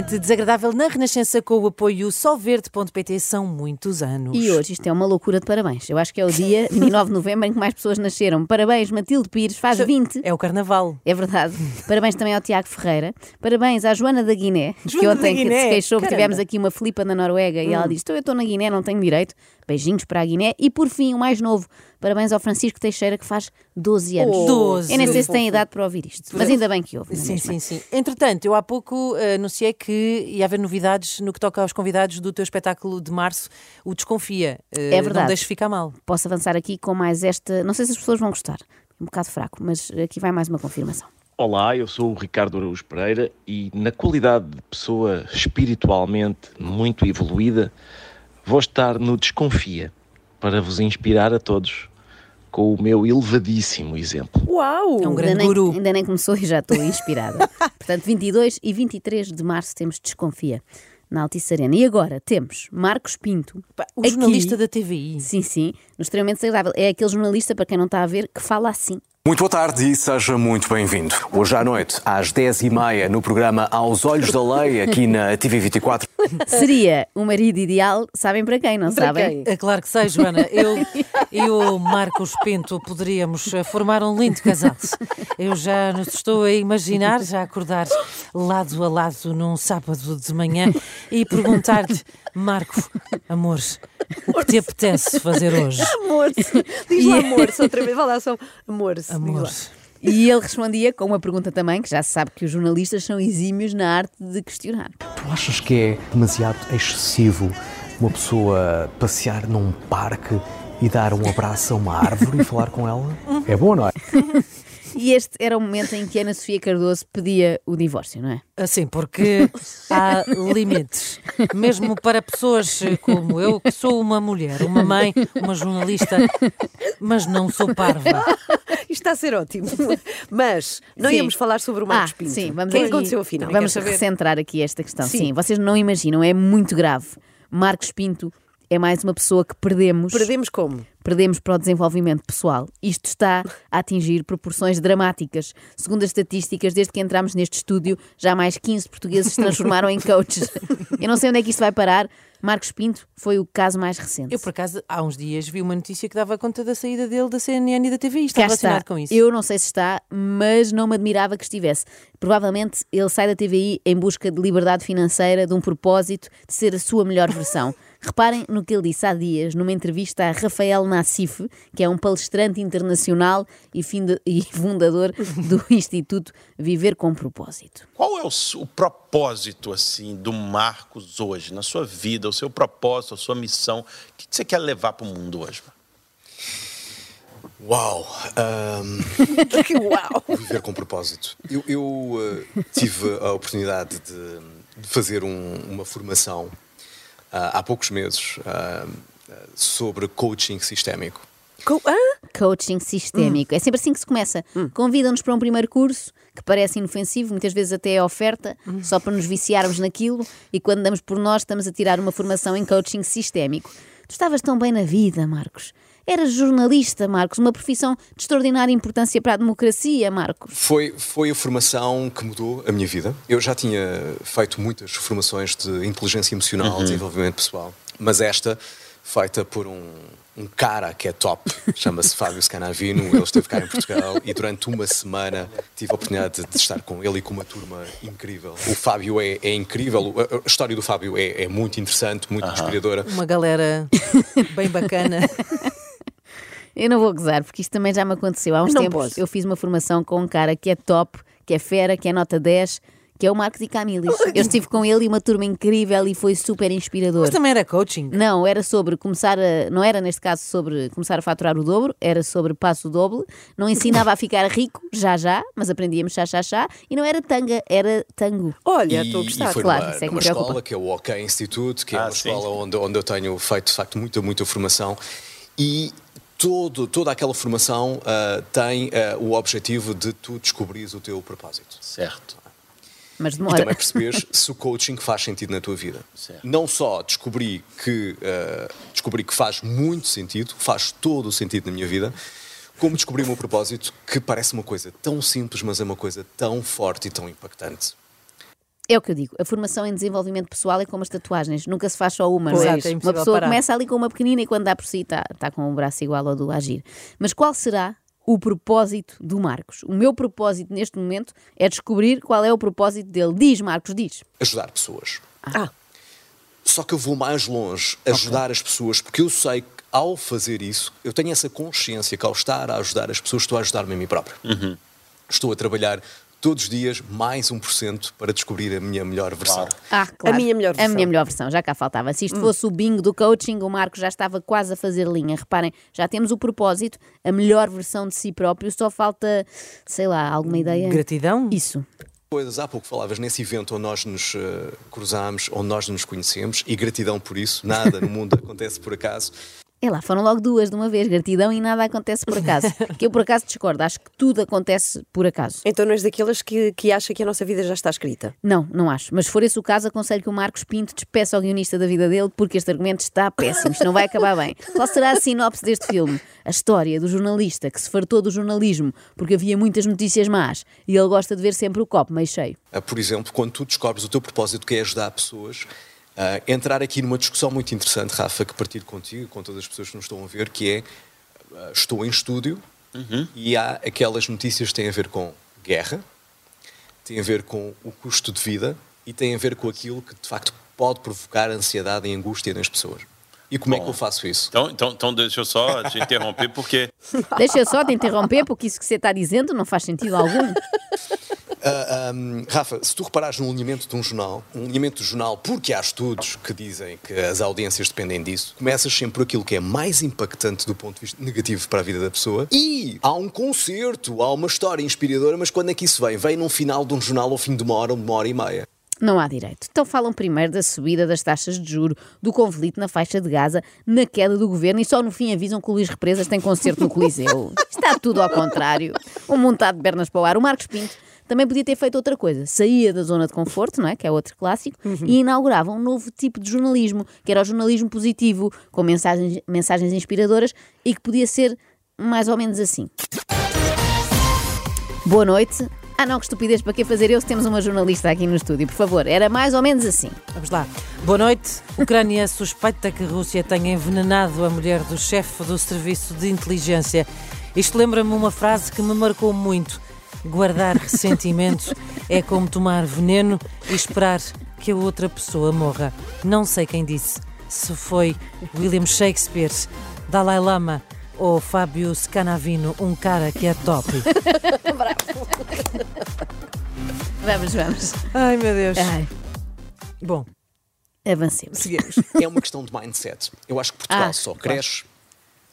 Desagradável na Renascença com o apoio solverde.pt são muitos anos. E hoje isto é uma loucura de parabéns. Eu acho que é o dia 29 de novembro em que mais pessoas nasceram. Parabéns, Matilde Pires, faz 20. É o carnaval. É verdade. Parabéns também ao Tiago Ferreira. Parabéns à Joana da Guiné, que Joana da ontem que se queixou que tivemos aqui uma Filipa na Noruega e ela disse: Então eu estou na Guiné, não tenho direito. Beijinhos para a Guiné. E por fim, o mais novo. Parabéns ao Francisco Teixeira, que faz 12 anos. 12. Eu nem sei se tem idade para ouvir isto, mas ainda bem que é Sim, mesmo? sim, sim. Entretanto, eu há pouco eh, anunciei que ia haver novidades no que toca aos convidados do teu espetáculo de março, o Desconfia. Eh, É verdade. Não deixes ficar mal. Posso avançar aqui com mais esta. Não sei se as pessoas vão gostar. Um bocado fraco, mas aqui vai mais uma confirmação. Olá, eu sou o Ricardo Araújo Pereira e, na qualidade de pessoa espiritualmente muito evoluída, vou estar no Desconfia para vos inspirar a todos com o meu elevadíssimo exemplo. Uau! É um grande ainda, nem, guru. ainda nem começou e já estou inspirada. Portanto, 22 e 23 de março temos Desconfia na Altice Arena. E agora temos Marcos Pinto. O aqui- jornalista da TVI. Sim, sim, no extremamente desagradável. É aquele jornalista, para quem não está a ver, que fala assim. Muito boa tarde e seja muito bem-vindo. Hoje à noite, às 10h30, no programa Aos Olhos da Lei, aqui na TV24. Seria o marido ideal, sabem para quem, não sabem? É claro que sei, Joana. Eu e o Marcos Pinto poderíamos eh, formar um lindo casal. Eu já nos estou a imaginar, já acordar lado a lado num sábado de manhã e perguntar-te, Marco, amor, o que te apetece fazer hoje? Amor, diz lá amor, só outra vez, vai lá só amor. Amor. E ele respondia com uma pergunta também, que já se sabe que os jornalistas são exímios na arte de questionar. Tu achas que é demasiado excessivo uma pessoa passear num parque e dar um abraço a uma árvore e falar com ela? É bom, não é? E este era o momento em que Ana Sofia Cardoso pedia o divórcio, não é? Assim, porque há limites. Mesmo para pessoas como eu, que sou uma mulher, uma mãe, uma jornalista, mas não sou parva. Isto está a ser ótimo. Mas não Sim. íamos falar sobre o Marcos ah, Pinto. Sim, vamos o que é que aqui- aconteceu afinal? Vamos recentrar aqui esta questão. Sim. Sim. vocês não imaginam, é muito grave. Marcos Pinto é mais uma pessoa que perdemos. Perdemos como? perdemos para o desenvolvimento pessoal. Isto está a atingir proporções dramáticas. Segundo as estatísticas, desde que entramos neste estúdio, já mais 15 portugueses se transformaram em coaches. Eu não sei onde é que isto vai parar. Marcos Pinto foi o caso mais recente. Eu, por acaso, há uns dias vi uma notícia que dava conta da saída dele da CNN e da TVI. Está Cá relacionado está. com isso. Eu não sei se está, mas não me admirava que estivesse. Provavelmente ele sai da TVI em busca de liberdade financeira, de um propósito, de ser a sua melhor versão. Reparem no que ele disse há dias, numa entrevista a Rafael Nassif, que é um palestrante internacional e e fundador do Instituto Viver com Propósito. Qual é o, o propósito assim do Marcos hoje na sua vida, o seu propósito, a sua missão? O que que você quer levar para o mundo hoje? Uau! ahm, Que uau! viver com propósito. Eu, eu, eh, tive a oportunidade de, de fazer um- uma formação há poucos meses ah, sobre coaching sistémico. Co- Hã? Coaching sistémico. É sempre assim que se começa. Convidam-nos para um primeiro curso que parece inofensivo, muitas vezes até é oferta, só para nos viciarmos naquilo, e quando damos por nós, estamos a tirar uma formação em coaching sistémico. Tu estavas tão bem na vida, Marcos. Eras jornalista, Marcos, uma profissão de extraordinária importância para a democracia, Marcos. Foi, foi a formação que mudou a minha vida. Eu já tinha feito muitas formações de inteligência emocional, desenvolvimento pessoal, mas esta, feita por um, um cara que é top, chama-se Fábio Scanavino, ele esteve cá em Portugal e durante uma semana tive a oportunidade de estar com ele e com uma turma incrível. O Fábio é, é incrível, a, a história do Fábio é, é muito interessante, muito inspiradora. Uma galera bem bacana. Eu não vou gozar, porque isto também já me aconteceu. Há uns Não tempos posso. eu fiz uma formação com um cara que é top, que é fera, que é nota 10, que é o Marcos e Camilis. Eu estive com ele e uma turma incrível e foi super inspirador. Mas também era coaching. Não, era sobre começar a. Não era neste caso sobre começar a faturar o dobro, era sobre passo doble. Não ensinava a ficar rico, já já, mas aprendíamos chá chá chá. E não era tanga, era tango. Olha, E, estou a e gostar. foi claro, isso é que numa me preocupa. escola que é o OK Institute, que é Ah, uma sim. escola onde, onde eu tenho feito de facto muita, muita formação e todo, toda aquela formação ah, tem ah, o objetivo de tu descobrires o teu propósito. Certo. Mas E demora. também perceberes se o coaching faz sentido na tua vida. Certo. Não só descobri que, ah, descobri que faz muito sentido, faz todo o sentido na minha vida, como descobri o meu propósito, que parece uma coisa tão simples, mas é uma coisa tão forte e tão impactante. É o que eu digo. A formação em desenvolvimento pessoal é como as tatuagens. Nunca se faz só uma, Pois, não é? é uma pessoa parar. começa ali com uma pequenina e quando dá por si está está com o braço igual ao do Agir. Mas qual será o propósito do Marcos? O meu propósito neste momento é descobrir qual é o propósito dele. Diz, Marcos, diz. Ajudar pessoas. Ah, Só que eu vou mais longe, ajudar as pessoas, porque eu sei que ao fazer isso, eu tenho essa consciência que ao estar a ajudar as pessoas, estou a ajudar-me a mim próprio. Estou a trabalhar todos os dias mais 1% para descobrir a minha melhor versão. Ah, claro. minha melhor A versão. minha melhor versão, já cá faltava. Se isto fosse o bingo do coaching, o Marcos já estava quase a fazer linha. Reparem, já temos o propósito, a melhor versão de si próprio, só falta, sei lá, alguma ideia? Gratidão? Isso. Coisas, há pouco falavas nesse evento onde nós nos eh, cruzámos, onde nós nos conhecemos, e gratidão por isso, nada no mundo acontece por acaso. É lá, foram logo duas de uma vez, gratidão e nada acontece por acaso. que eu por acaso discordo, acho que tudo acontece por acaso. então não és daquelas que, que acha que a nossa vida já está escrita. Não, não acho. Mas se for esse o caso, aconselho que o Marcos Pinto despeça o guionista da vida dele, porque este argumento está péssimo, isto não vai acabar bem. Qual será a sinopse deste filme? A história do jornalista que se fartou do jornalismo porque havia muitas notícias más e ele gosta de ver sempre o copo meio cheio. Ah, Por exemplo, quando tu descobres o teu propósito que é ajudar pessoas, ah, entrar aqui numa discussão muito interessante, Rafa, que partilho contigo, e com todas as pessoas que nos estão a ver, que é, ah, estou em estúdio e há aquelas notícias que têm a ver com guerra, têm a ver com o custo de vida e têm a ver com aquilo que, de facto, pode provocar ansiedade e angústia nas pessoas. E como é que eu faço isso? Então, então, então deixa eu só te interromper, porque Deixa eu só te interromper, porque isso que você está dizendo não faz sentido algum. Ah, ahm, Rafa, se tu reparares no alinhamento de um jornal, um alinhamento do jornal, porque há estudos que dizem que as audiências dependem disso, começas sempre por aquilo que é mais impactante do ponto de vista negativo para a vida da pessoa. E há um concerto, há uma história inspiradora, mas quando é que isso vem? Vem num final de um jornal ao fim de uma hora ou de uma hora e meia. Não há direito. Então falam primeiro da subida das taxas de juro, do conflito na faixa de Gaza, na queda do governo e só no fim avisam que o Luís Represas tem concerto no Coliseu. Está tudo ao contrário. Um montado de pernas para o ar. O Marcos Pinto também podia ter feito outra coisa. Saía da zona de conforto, não é? Que é outro clássico, e inaugurava um novo tipo de jornalismo, que era o jornalismo positivo, com mensagens, mensagens inspiradoras e que podia ser mais ou menos assim. Boa noite. Ah não, que estupidez, para que fazer eu se temos uma jornalista aqui no estúdio, por favor. Era mais ou menos assim. Vamos lá. Boa noite. Ucrânia suspeita que a Rússia tenha envenenado a mulher do chefe do serviço de inteligência. Isto lembra-me uma frase que me marcou muito. Guardar ressentimento é como tomar veneno e esperar que a outra pessoa morra. Não sei quem disse. Se foi William Shakespeare, Dalai Lama ou Fábio Scanavino, um cara que é top. Vamos, vamos. Ai, meu Deus. Ai, Bom, avancemos. seguimos. É uma questão de mindset. Eu acho que Portugal Ah, só claro. cresce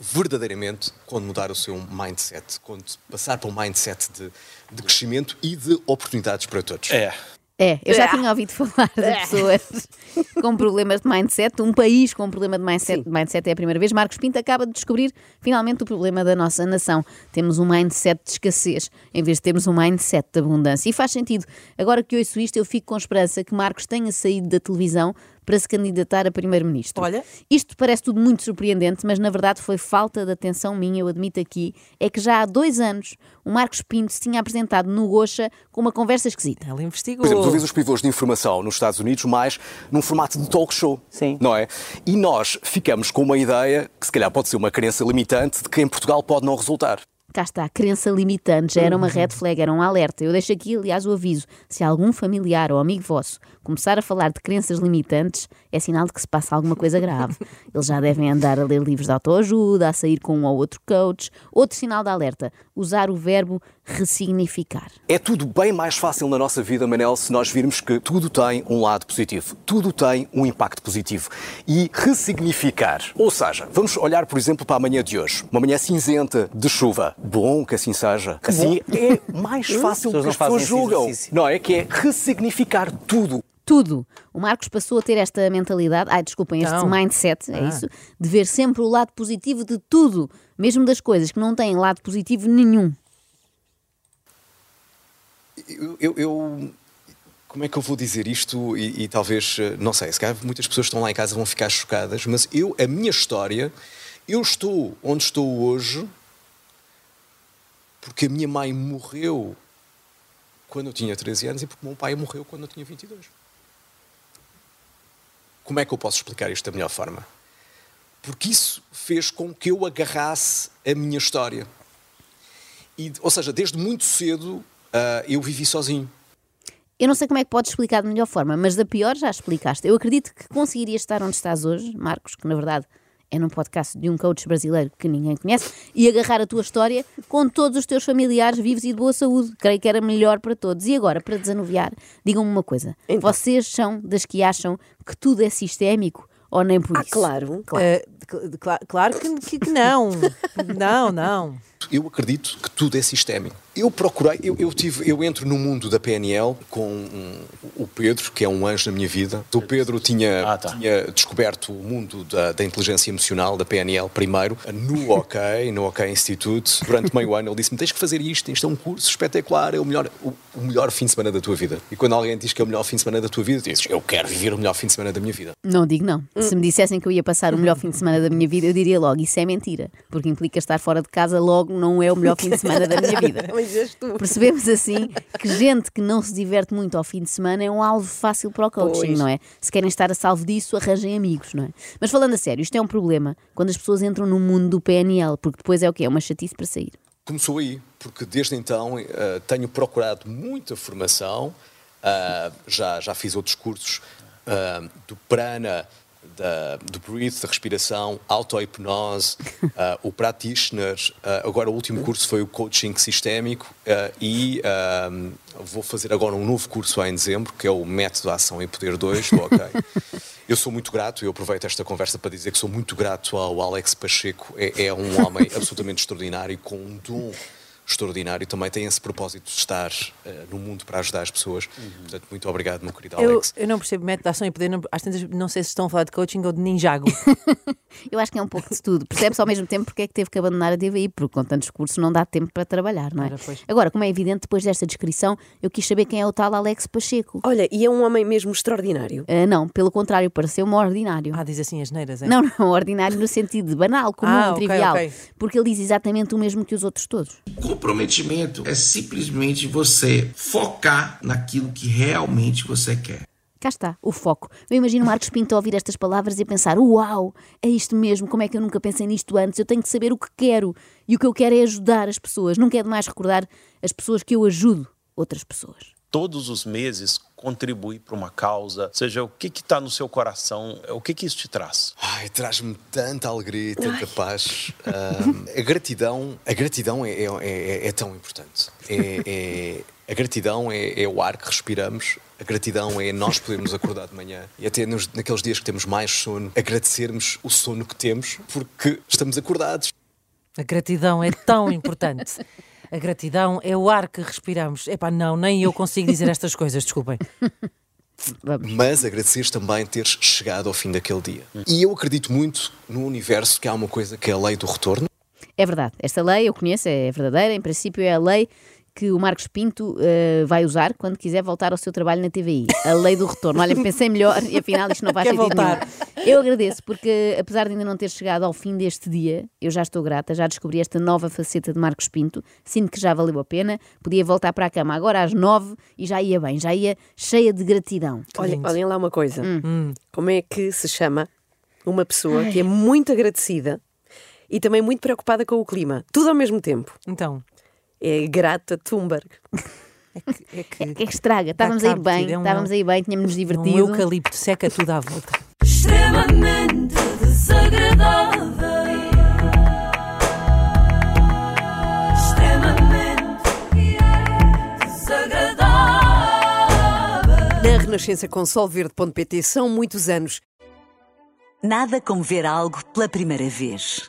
verdadeiramente quando mudar o seu mindset, quando passar para um mindset de, de crescimento e de oportunidades para todos. é. É, eu já tinha ouvido falar de pessoas com problemas de mindset, um país com um problema de mindset, mindset é a primeira vez. Marcos Pinto acaba de descobrir finalmente o problema da nossa nação. Temos um mindset de escassez em vez de termos um mindset de abundância. E faz sentido. Agora que ouço isto, eu fico com esperança que Marcos tenha saído da televisão para se candidatar a primeiro-ministro. Olha. Isto parece tudo muito surpreendente, mas na verdade foi falta de atenção minha, eu admito aqui, é que já há dois anos o Marcos Pinto se tinha apresentado no Gocha com uma conversa esquisita. Ela investigou. Por exemplo, tu vês os pivôs de informação nos Estados Unidos mais num formato de talk show. Sim. Não é? E nós ficamos com uma ideia, que se calhar pode ser uma crença limitante, de que em Portugal pode não resultar. Cá está, crença limitante, já era uma red flag, era um alerta. Eu deixo aqui, aliás, o aviso. Se algum familiar ou amigo vosso começar a falar de crenças limitantes, é sinal de que se passa alguma coisa grave. Eles já devem andar a ler livros de autoajuda, a sair com um ou outro coach. Outro sinal de alerta, usar o verbo ressignificar. É tudo bem mais fácil na nossa vida, Manel, se nós virmos que tudo tem um lado positivo, tudo tem um impacto positivo. E ressignificar, ou seja, vamos olhar, por exemplo, para a manhã de hoje, uma manhã cinzenta de chuva. Bom que assim seja. Assim é mais fácil que pessoas as pessoas julgam. Não é? Que é ressignificar tudo. Tudo. O Marcos passou a ter esta mentalidade, ai, desculpem, este Então. mindset, é Ah. isso, de ver sempre o lado positivo de tudo, mesmo das coisas que não têm lado positivo nenhum. Eu, eu- como é que eu vou dizer isto? E, e talvez, eh, não sei, se calhar muitas pessoas que estão lá em casa vão ficar chocadas, mas eu, a minha história, eu estou onde estou hoje porque a minha mãe morreu quando eu tinha 13 anos e porque o meu pai morreu quando eu tinha 22. Como é que eu posso explicar isto da melhor forma? Porque isso fez com que eu agarrasse a minha história. E, ou seja, desde muito cedo ah, eu vivi sozinho. Eu não sei como é que podes explicar de melhor forma, mas da pior já explicaste. Eu acredito que conseguirias estar onde estás hoje, Marcos, que na verdade é num podcast de um coach brasileiro que ninguém conhece, e agarrar a tua história com todos os teus familiares vivos e de boa saúde. Creio que era melhor para todos. E agora, para desanuviar, digam-me uma coisa: vocês são das que acham que tudo é sistémico ou nem por Ah, isso? claro, claro. Cl- cla- claro que- que não. Não, não. Eu acredito que tudo é sistémico. Eu procurei, eu, eu tive, eu entro no mundo da PNL com um- o Pedro, que é um anjo na minha vida. O Pedro tinha, Ah, tá. tinha descoberto o mundo da, da inteligência emocional, da PNL, primeiro, no OK, no OK Institute. Durante meio ano ele disse-me: tens que fazer isto, isto é um curso espetacular, é o melhor, o, o melhor fim de semana da tua vida. E quando alguém diz que é o melhor fim de semana da tua vida, dizes: eu quero viver o melhor fim de semana da minha vida. Não digo não. Se me dissessem que eu ia passar o melhor fim de semana da minha vida, eu diria logo: isso é mentira. Porque implica estar fora de casa, logo não é o melhor fim de semana da minha vida. Tu. Percebemos assim que gente que não se diverte muito ao fim de semana é um alvo fácil para o coaching, Pois. não é? Se querem estar a salvo disso, arranjem amigos, não é? Mas falando a sério, isto é um problema quando as pessoas entram no mundo do PNL, porque depois é o quê? É uma chatice para sair. Começou aí, porque desde então eh, tenho procurado muita formação, ah, já, já fiz outros cursos ah, do prana, da, do breathe, da respiração, auto-hipnose, ah, o practitioner, ah, agora o último curso foi o coaching sistémico ah, e vou fazer agora um novo curso em dezembro, que é o Método Ação e Poder 2, do OK. Eu sou muito grato, eu aproveito esta conversa para dizer que sou muito grato ao Alex Pacheco. É, é um homem absolutamente extraordinário, com um dom extraordinário. Também tem esse propósito de estar eh, no mundo para ajudar as pessoas. Portanto, muito obrigado, meu querido Eu, Alex. eu não percebo método de ação e poder. Não, às tantas, não sei se estão a falar de coaching ou de ninjago. Eu acho que é um pouco de tudo. Percebe-se ao mesmo tempo porque é que teve que abandonar a TVI, porque com tantos cursos não dá tempo para trabalhar, não é? Agora, como é evidente, depois desta descrição, eu quis saber quem é o tal Alex Pacheco. Olha, e é um homem mesmo extraordinário. Ah, não, pelo contrário, pareceu-me ordinário. Ah, diz assim as neiras, é? Não, não, ordinário no sentido de banal, comum, Ah, ok, trivial. ok. Porque ele diz exatamente o mesmo que os outros todos. Comprometimento é simplesmente você focar naquilo que realmente você quer. Cá está, o foco. Eu imagino Marcos Pinto ouvir estas palavras e pensar: Uau, é isto mesmo, como é que eu nunca pensei nisto antes? Eu tenho que saber o que quero. E o que eu quero é ajudar as pessoas. Nunca é demais recordar as pessoas que eu ajudo outras pessoas. Todos os meses contribui para uma causa, seja o que está no seu coração, o que, que isso te traz? Ai, traz-me tanta alegria, e tanta paz. Ah, a gratidão, a gratidão é, é- é- é tão importante. É- é- a gratidão é, é o ar que respiramos. A gratidão é nós podermos acordar de manhã e até nos- naqueles dias que temos mais sono, agradecermos o sono que temos porque estamos acordados. A gratidão é tão importante. A gratidão é o ar que respiramos. Epá, não, nem eu consigo dizer estas coisas, desculpem. Vamos. mas agradeceres também teres chegado ao fim daquele dia. E eu acredito muito no universo que há uma coisa que é a lei do retorno. É verdade, esta lei eu conheço, é verdadeira, em princípio é a lei que o Marcos Pinto eh, vai usar quando quiser voltar ao seu trabalho na TVI. A lei do retorno. Olha, pensei melhor e afinal isto não faz Quer sentido voltar. nenhum. Eu agradeço porque, apesar de ainda não ter chegado ao fim deste dia, eu já estou grata, já descobri esta nova faceta de Marcos Pinto, sinto que já valeu a pena, podia voltar para a cama agora às nove e já ia bem, já ia cheia de gratidão. Olha, olhem lá uma coisa. Hum. Como é que se chama uma pessoa que é muito agradecida e também muito preocupada com o clima? Tudo ao mesmo tempo. Então, é grata Thunberg. É que, é que, é, é que estraga. Estávamos aí bem, é um, estávamos aí bem, tínhamos nos é divertido. Um eucalipto seca tudo à volta. Extremamente desagradável. Extremamente desagradável. Na Renascença com solverde.pt são muitos anos. Nada como ver algo pela primeira vez.